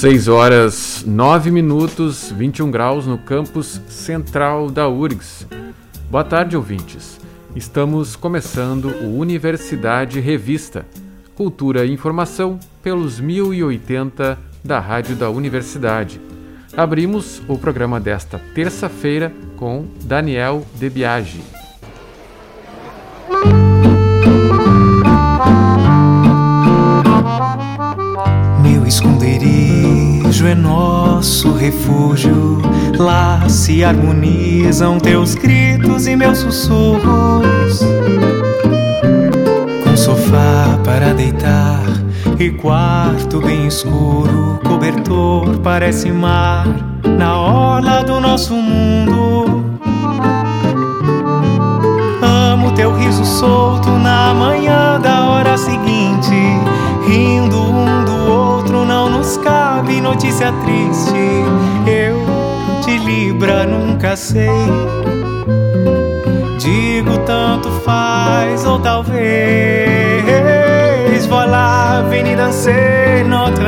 6 horas 9 minutos, 21 graus no campus central da URGS. Boa tarde, ouvintes. Estamos começando o Universidade Revista, Cultura e Informação pelos 1080 da Rádio da Universidade. Abrimos o programa desta terça-feira com Daniel Debiage. Meu esconderijo é nosso refúgio. Lá se harmonizam teus gritos e meus sussurros. Com sofá para deitar e quarto bem escuro, cobertor parece mar na orla do nosso mundo. Amo teu riso solto na manhã da hora seguinte, rindo um do outro não nos cabe notícia triste. Eu de Libra nunca sei. Digo tanto faz ou talvez voilà venez danser notre.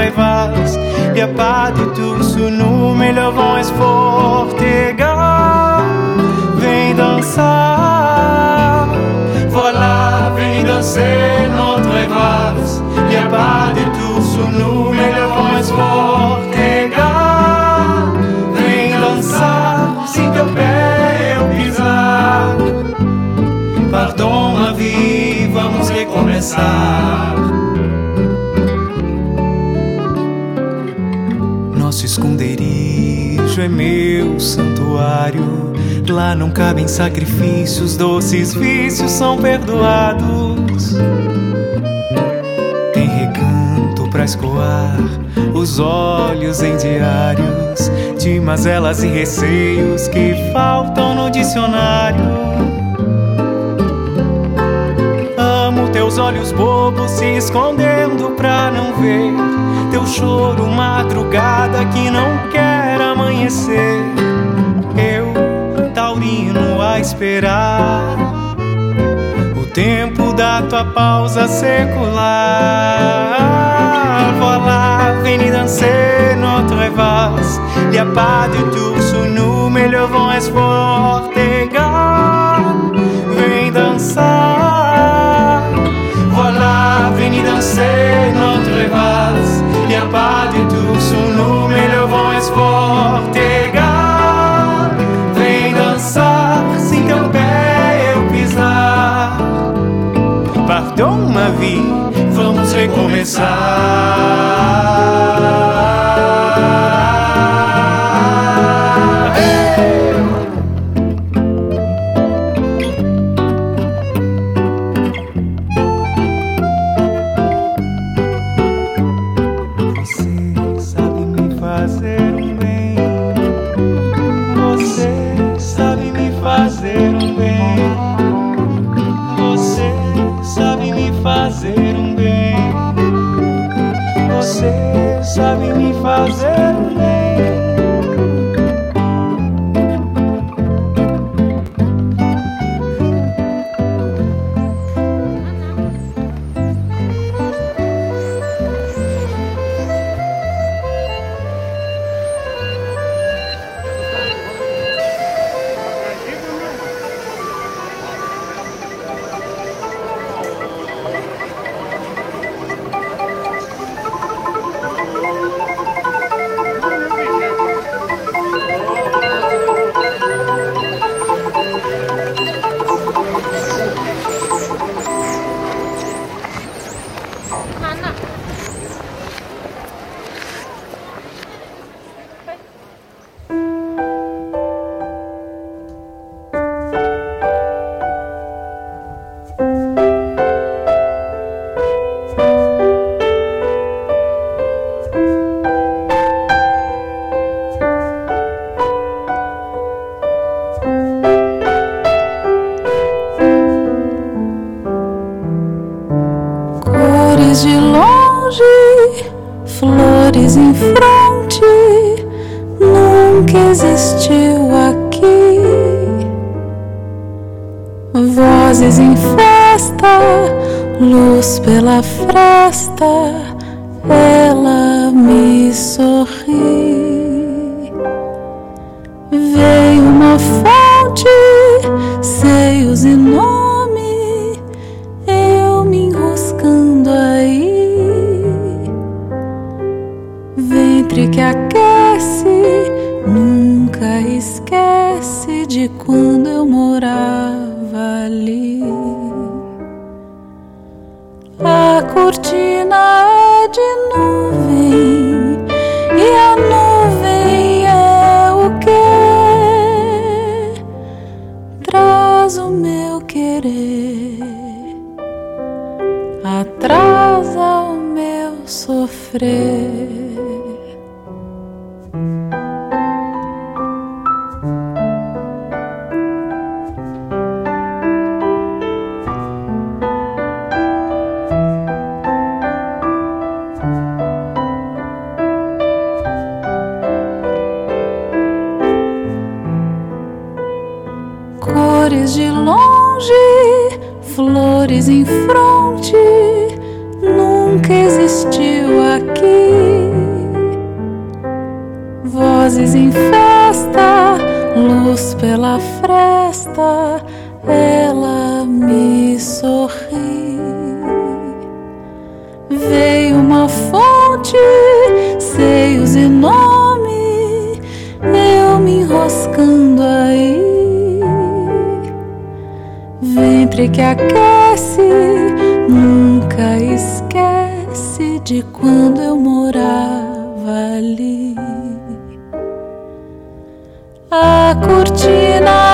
Y a pas de tout sous nous, mais le Lá não cabem sacrifícios, doces vícios são perdoados. Tem recanto pra escoar os olhos em diários de mazelas e receios que faltam no dicionário. Amo teus olhos bobos se escondendo pra não ver teu choro madrugada que não quer amanhecer. Esperar o tempo da tua pausa secular. Voilà, venez danser notre valse. Y a pas de tour sous nous, mais le vent est Vie, vamos recomeçar. Vozes em festa, luz pela fresta, Cores de longe, flores em fronte, nunca existiu aqui. Vozes em festa, luz pela fresta, ela me sorri. Veio uma fonte, Ventre que aquece, nunca esquece de quando eu morava ali. A cortina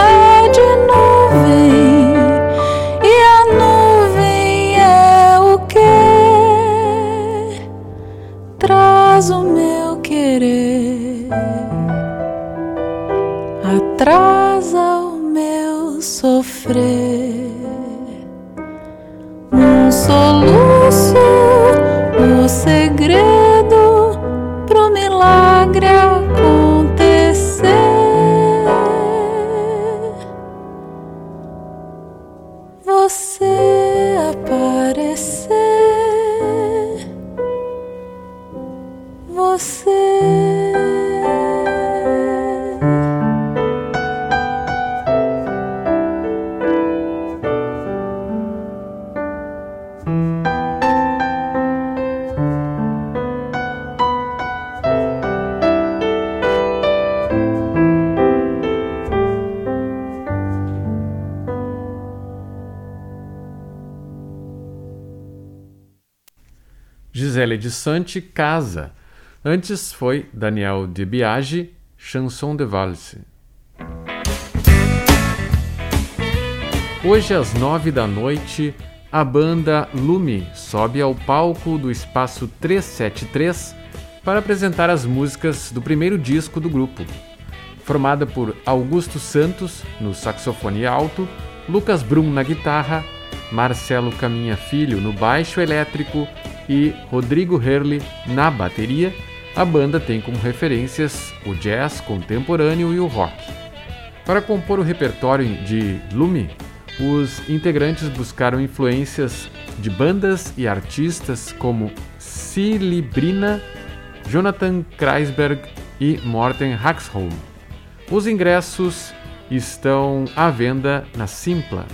Gisele de Sante, Casa. Antes foi Daniel de Biagi, Chanson de Valse. Hoje às nove da noite, a banda Lume sobe ao palco do Espaço 373 para apresentar as músicas do primeiro disco do grupo. Formada por Augusto Santos no saxofone alto, Lucas Brum na guitarra, Marcelo Caminha Filho no baixo elétrico e Rodrigo Herle na bateria, a banda tem como referências o jazz contemporâneo e o rock. Para compor o repertório de Lume, os integrantes buscaram influências de bandas e artistas como Cilibrina, Jonathan Kreisberg e Morten Haxholm. Os ingressos estão à venda na Simpla.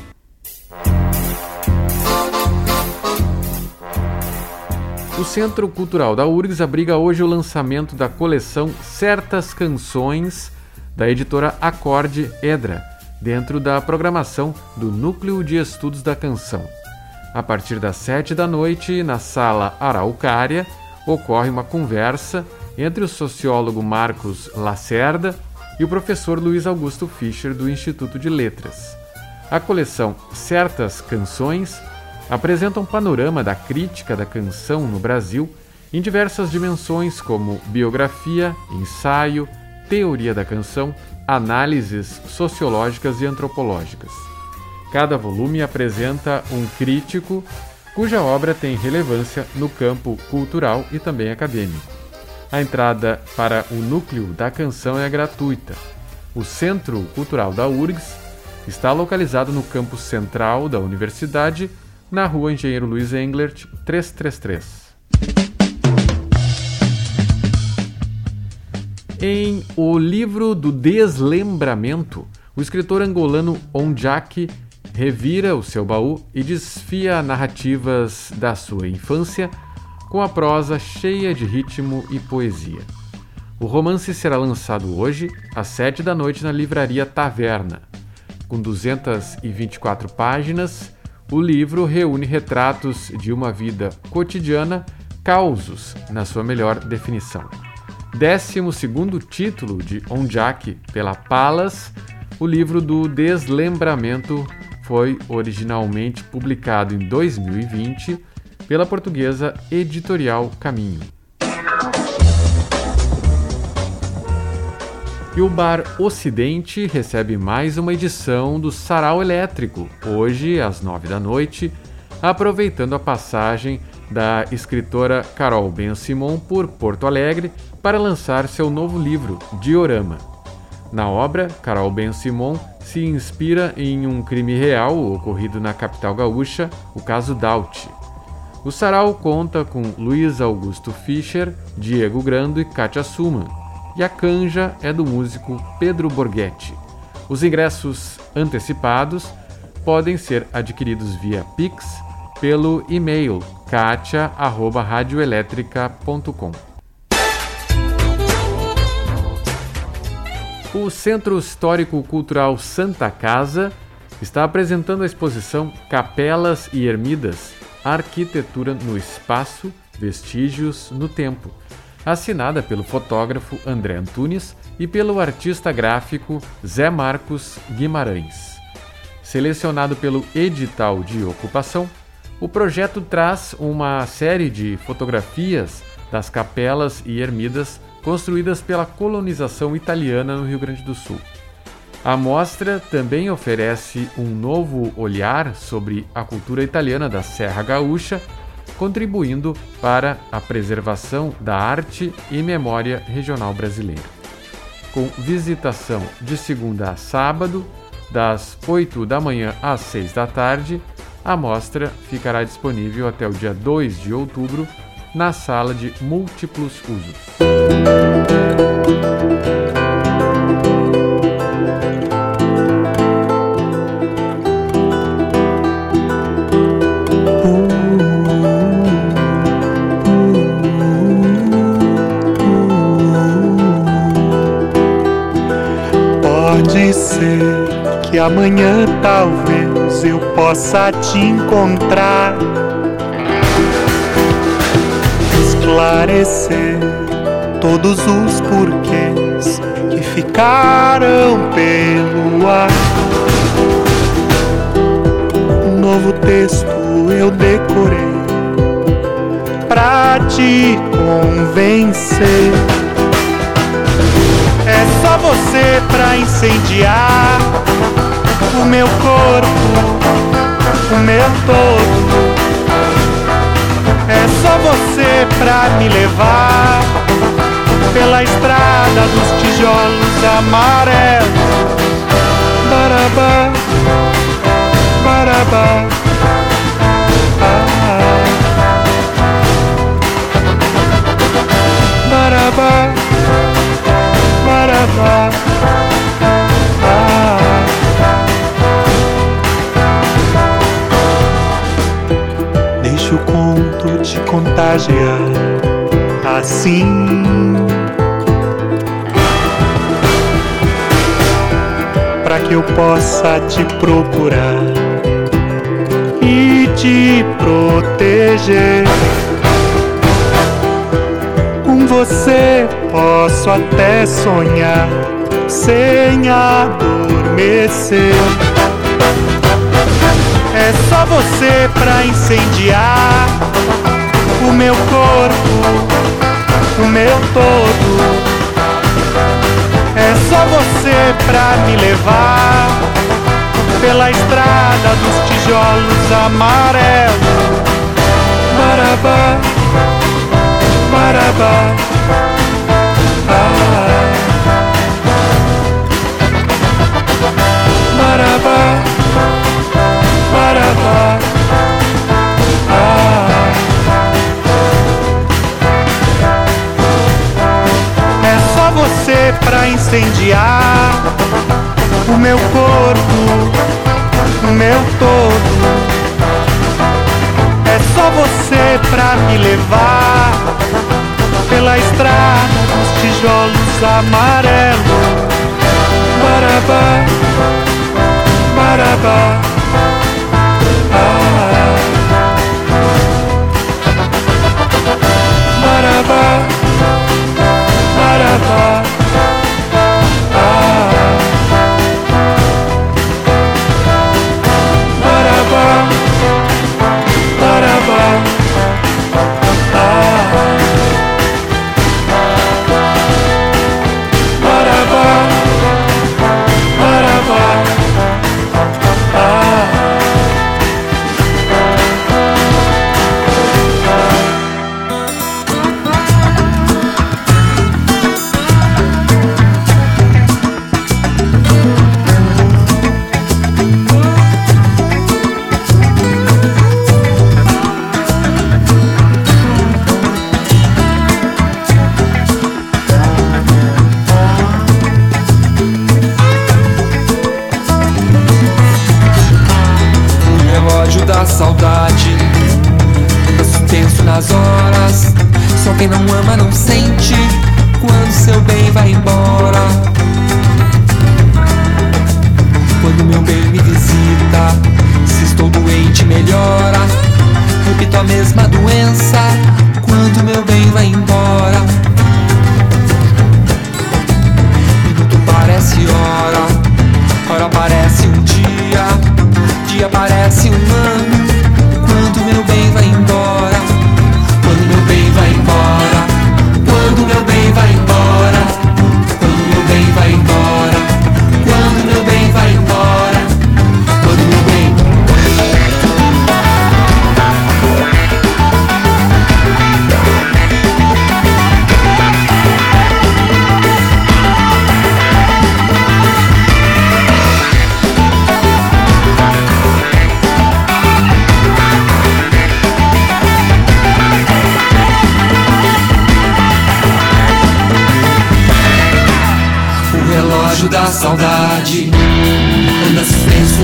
O Centro Cultural da URGS abriga hoje o lançamento da coleção Certas Canções da editora Acorde Edra, dentro da programação do Núcleo de Estudos da Canção. A partir das sete da noite, na sala Araucária, ocorre uma conversa entre o sociólogo Marcos Lacerda e o professor Luiz Augusto Fischer do Instituto de Letras. A coleção Certas Canções apresenta um panorama da crítica da canção no Brasil em diversas dimensões como biografia, ensaio, teoria da canção, análises sociológicas e antropológicas. Cada volume apresenta um crítico cuja obra tem relevância no campo cultural e também acadêmico. A entrada para o núcleo da canção é gratuita. O Centro Cultural da URGS está localizado no campus central da universidade, na rua Engenheiro Luiz Englert, 333. Em O Livro do Deslembramento, o escritor angolano Onjak revira o seu baú e desfia narrativas da sua infância com a prosa cheia de ritmo e poesia. O romance será lançado hoje, às sete da noite, na livraria Taverna. Com 224 páginas, o livro reúne retratos de uma vida cotidiana, causos, na sua melhor definição. Décimo segundo título de Onjak pela Palas, o livro do Deslembramento foi originalmente publicado em 2020 pela portuguesa Editorial Caminho. E o Bar Ocidente recebe mais uma edição do Sarau Elétrico, hoje às nove da noite, aproveitando a passagem da escritora Carol Ben Simon por Porto Alegre para lançar seu novo livro, Diorama. Na obra, Carol Ben Simon se inspira em um crime real ocorrido na capital gaúcha, o caso Daut. O sarau conta com Luiz Augusto Fischer, Diego Grando e Katia Suman, e a canja é do músico Pedro Borghetti. Os ingressos antecipados podem ser adquiridos via Pix pelo e-mail katia@radioelétrica.com. O Centro Histórico Cultural Santa Casa está apresentando a exposição Capelas e Ermidas Arquitetura no Espaço, Vestígios no Tempo, assinada pelo fotógrafo André Antunes e pelo artista gráfico Zé Marcos Guimarães. Selecionado pelo edital de ocupação, o projeto traz uma série de fotografias das capelas e ermidas construídas pela colonização italiana no Rio Grande do Sul. A mostra também oferece um novo olhar sobre a cultura italiana da Serra Gaúcha, contribuindo para a preservação da arte e memória regional brasileira. Com visitação de segunda a sábado, das 8 da manhã às 6 da tarde, a mostra ficará disponível até o dia 2 de outubro na sala de múltiplos usos. Amanhã talvez eu possa te encontrar esclarecer todos os porquês que ficaram pelo ar. Um novo texto eu decorei pra te convencer. É só você pra incendiar o meu corpo, o meu todo é só você pra me levar pela estrada dos tijolos amarelos. Barabá, barabá. Barabá, barabá. O conto te contagiar assim. Pra que eu possa te procurar e te proteger. Com você posso até sonhar sem adormecer. É só você pra incendiar o meu corpo, o meu todo. É só você pra me levar pela estrada dos tijolos amarelos. Marabá, marabá. Ah. Marabá, ah. É só você pra incendiar o meu corpo, o meu todo. É só você pra me levar pela estrada dos tijolos amarelos. Barabá, barabá.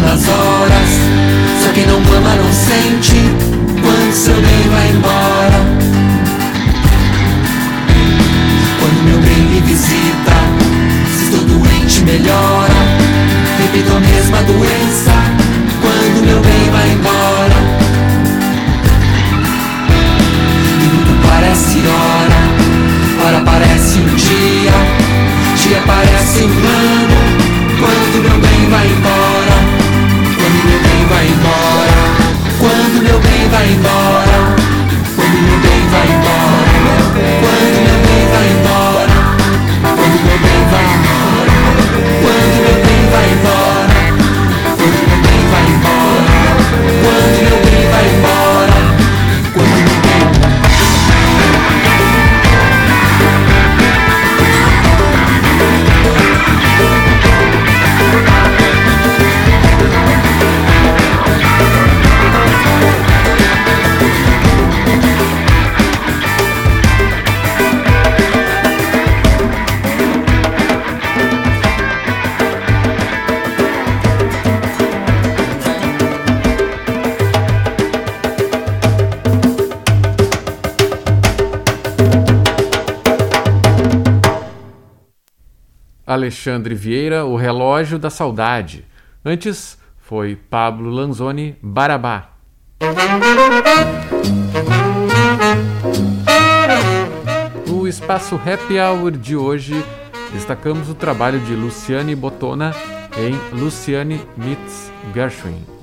nas horas. Só quem não ama não sente quando seu bem vai embora. Quando meu bem me visita, se estou doente, melhora. Repito a mesma doença quando meu bem vai embora. Minuto parece hora, hora parece um dia, dia parece um ano. rainbow. Alexandre Vieira, O Relógio da Saudade. Antes foi Pablo Lanzoni, Barabá. No espaço Happy Hour de hoje, destacamos o trabalho de Luciane Botona em Luciane Meets Gershwin.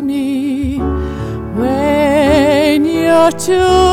Me when your two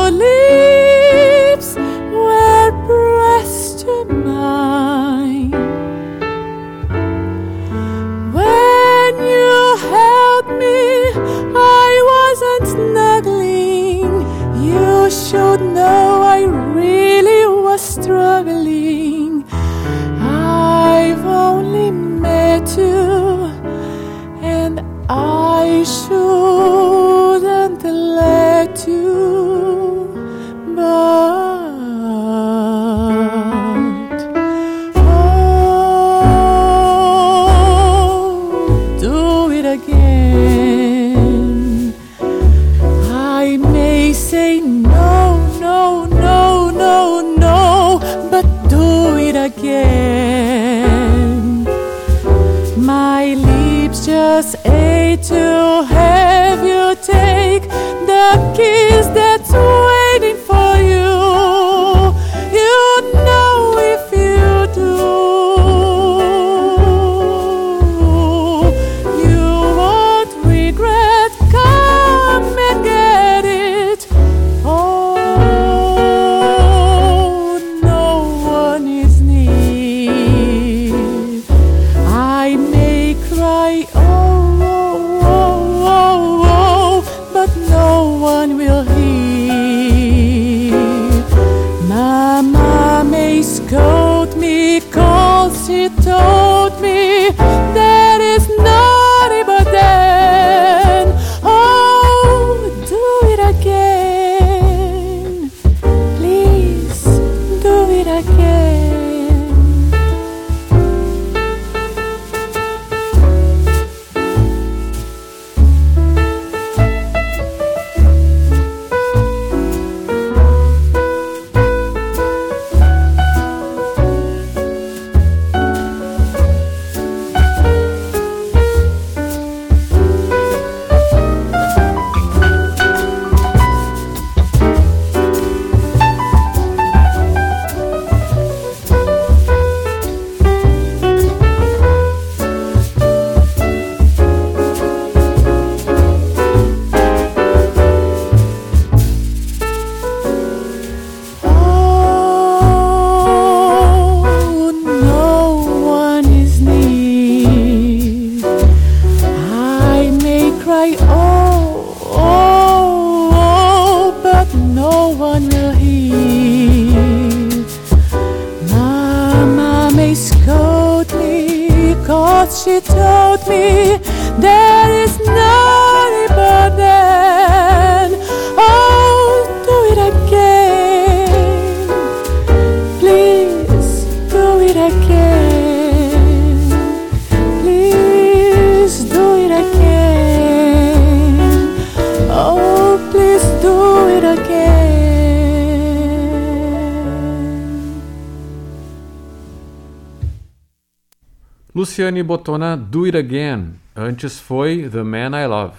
Luciane Botona, Do It Again. Antes foi The Man I Love.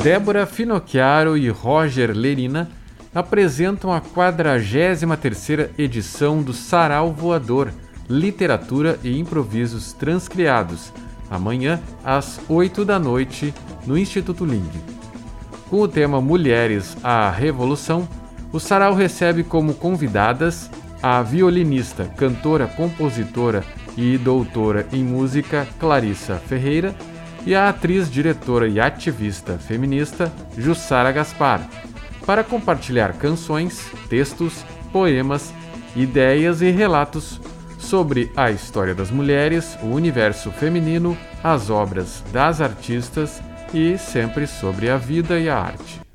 Débora Finocchiaro e Roger Lerina apresentam a 43ª edição do Sarau Voador, Literatura e Improvisos Transcriados, amanhã às 8 da noite, no Instituto Ling. Com o tema Mulheres à Revolução, o sarau recebe como convidadas a violinista, cantora, compositora e doutora em música Clarissa Ferreira e a atriz, diretora e ativista feminista Jussara Gaspar, para compartilhar canções, textos, poemas, ideias e relatos sobre a história das mulheres, o universo feminino, as obras das artistas e sempre sobre a vida e a arte.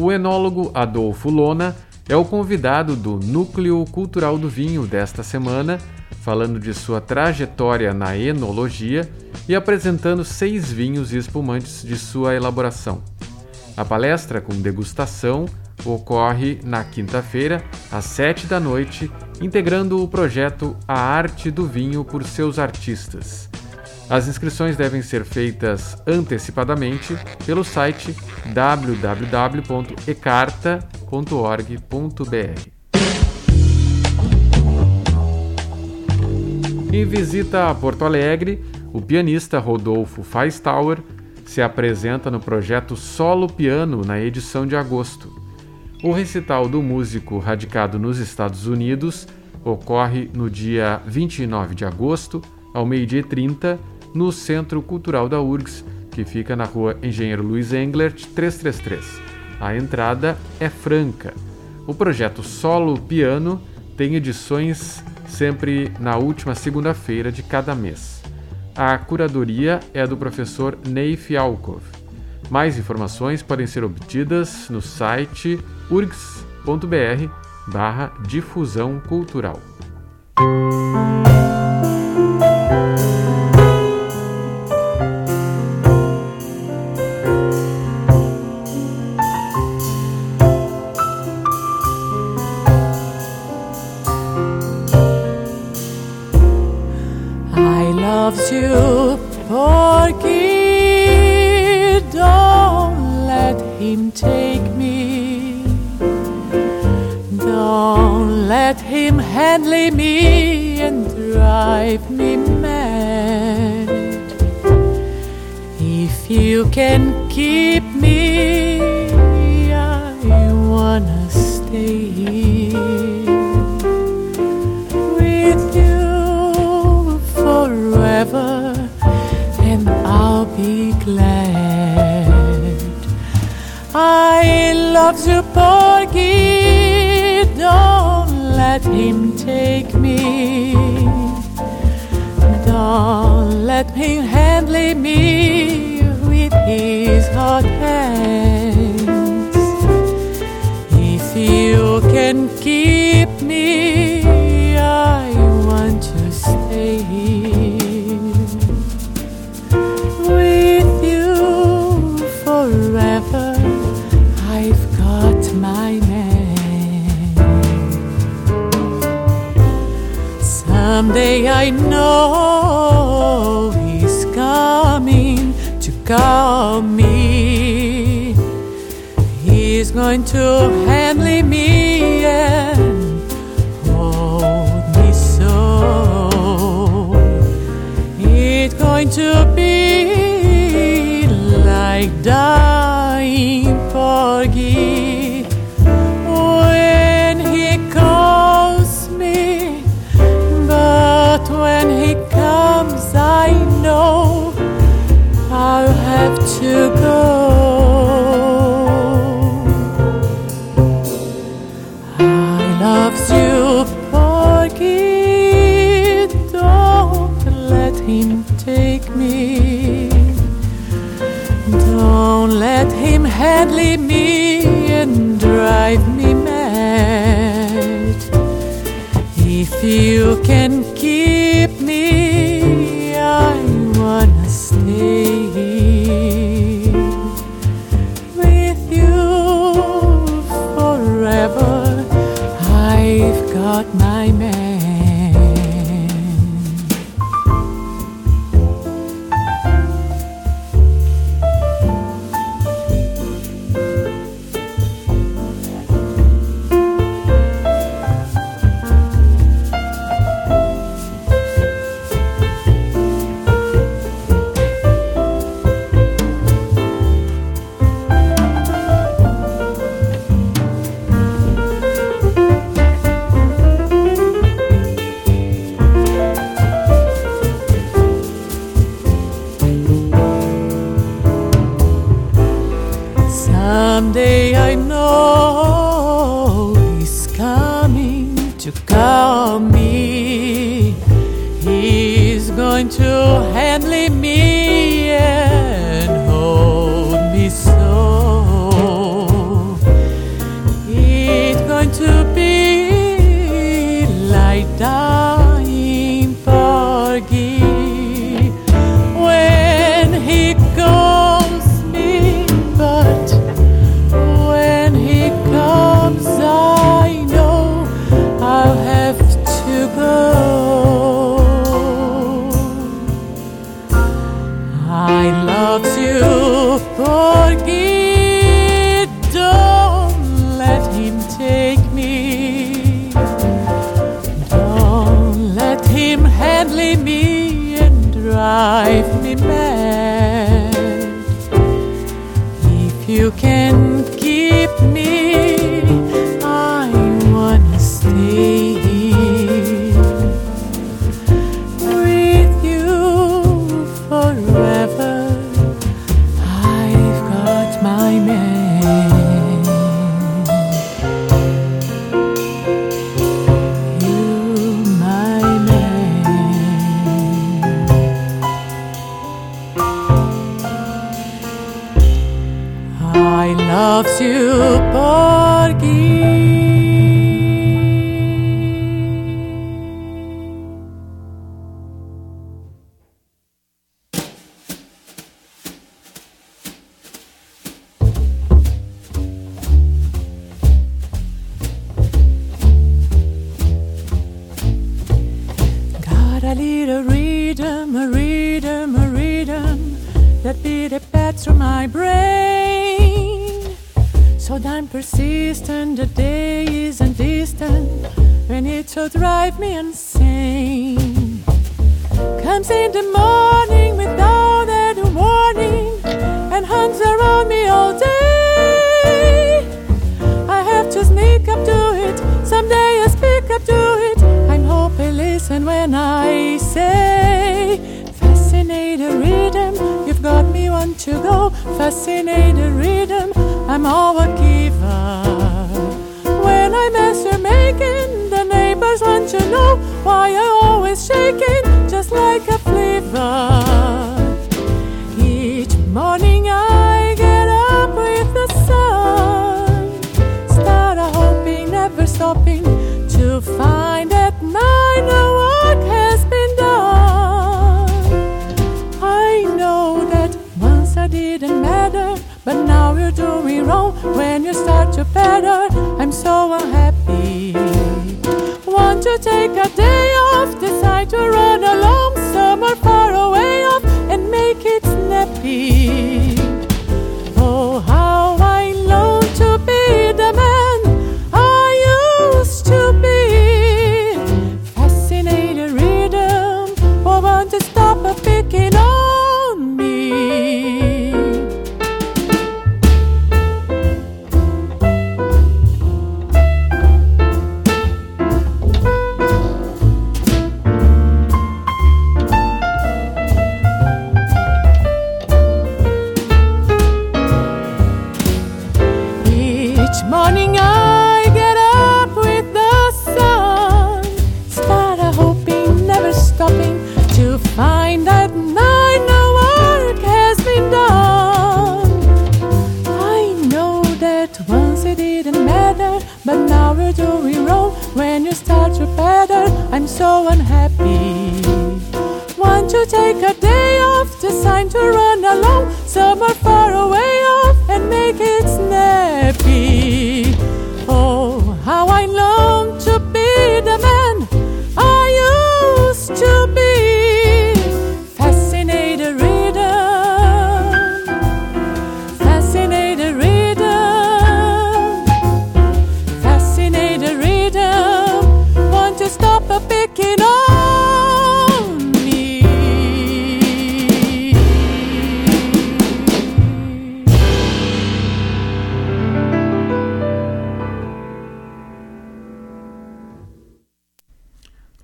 O enólogo Adolfo Lona é o convidado do Núcleo Cultural do Vinho desta semana, falando de sua trajetória na enologia e apresentando seis vinhos e espumantes de sua elaboração. A palestra com degustação ocorre na quinta-feira, às sete da noite, integrando o projeto A Arte do Vinho por seus artistas. As inscrições devem ser feitas antecipadamente pelo site www.ecarta.org.br. Em visita a Porto Alegre, o pianista Rodolfo Feistauer se apresenta no projeto Solo Piano na edição de agosto. O recital do músico radicado nos Estados Unidos ocorre no dia 29 de agosto, ao meio-dia 30, no Centro Cultural da URGS, que fica na rua Engenheiro Luiz Englert, 333. A entrada é franca. O projeto Solo Piano tem edições sempre na última segunda-feira de cada mês. A curadoria é do professor Ney Fialkov. Mais informações podem ser obtidas no site urgs.br barra difusão cultural. Love you, Porgy. Don't let him take me. Don't let him handle me with his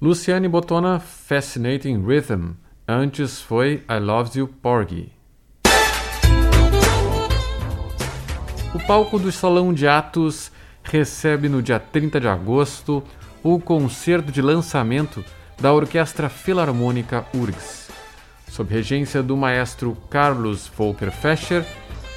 Luciane Botona, Fascinating Rhythm. Antes foi I Love You Porgy. O palco do Salão de Atos recebe no dia 30 de agosto o concerto de lançamento da Orquestra Filarmônica URGS. Sob regência do maestro Carlos Volker Fescher,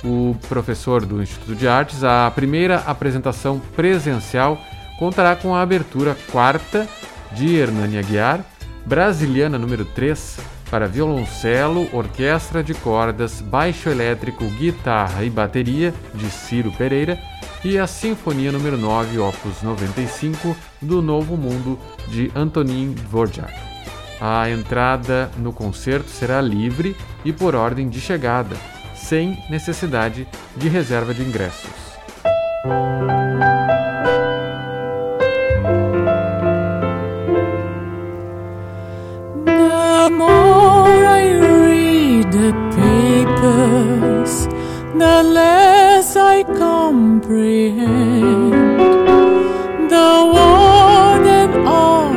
o professor do Instituto de Artes, a primeira apresentação presencial contará com a abertura quarta de Hernani Aguiar, Brasiliana número 3, para violoncelo, orquestra de cordas, baixo elétrico, guitarra e bateria, de Ciro Pereira, e a Sinfonia número 9, opus 95, do Novo Mundo, de Antonin Dvorak. A entrada no concerto será livre e por ordem de chegada, sem necessidade de reserva de ingressos. the papers, the less I comprehend the one and all.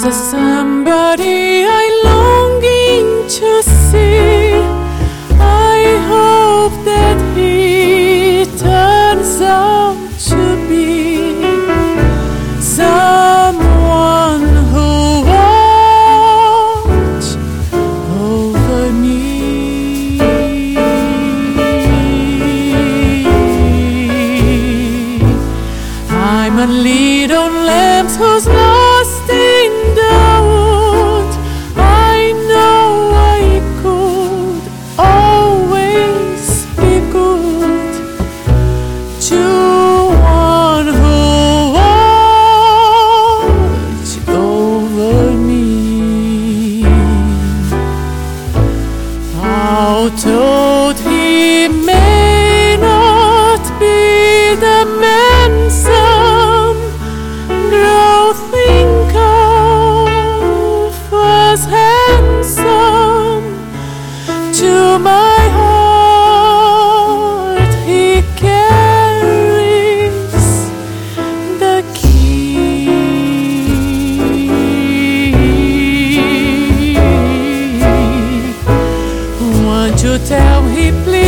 Is there somebody deeply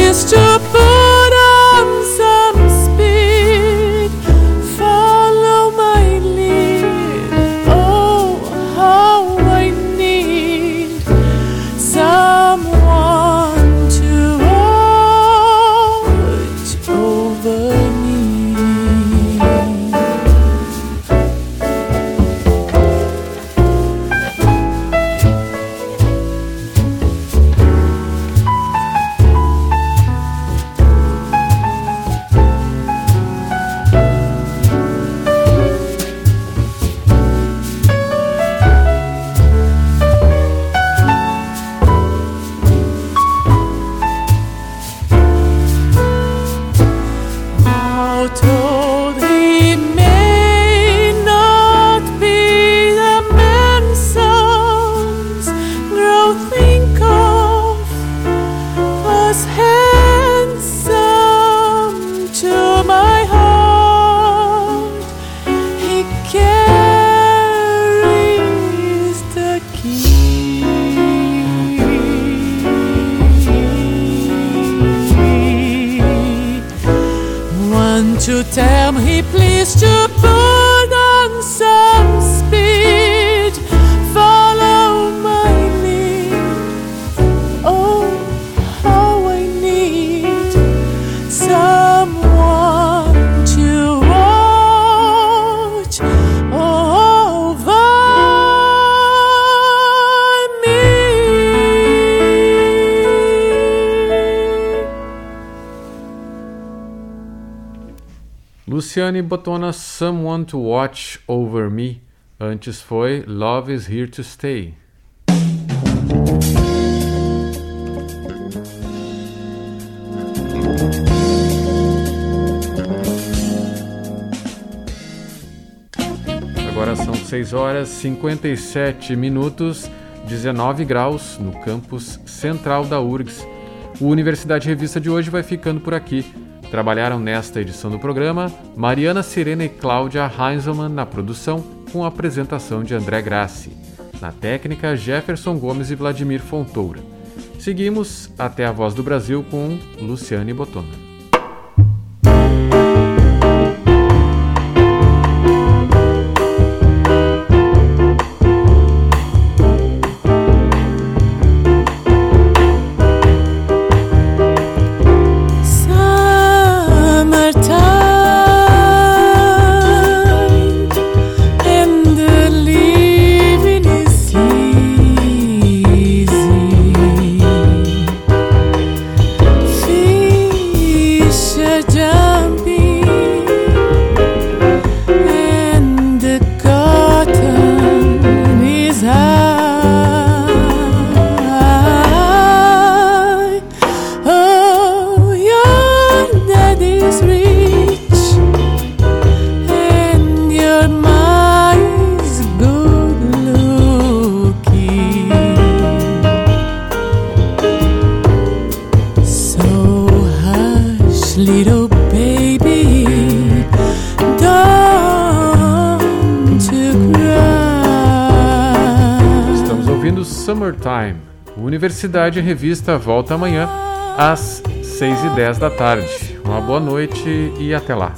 Luciane Botona, Someone to Watch Over Me. Antes foi Love is Here to Stay. Agora são 6 horas 57 minutos, 19 graus no campus central da URGS. O Universidade Revista de hoje vai ficando por aqui. Trabalharam nesta edição do programa Mariana Serena e Cláudia Heinzelmann na produção, com a apresentação de André Grassi. Na técnica, Jefferson Gomes e Vladimir Fontoura. Seguimos até a Voz do Brasil com Luciane Botona. Universidade Revista volta amanhã às 6h10 da tarde. Uma boa noite e até lá.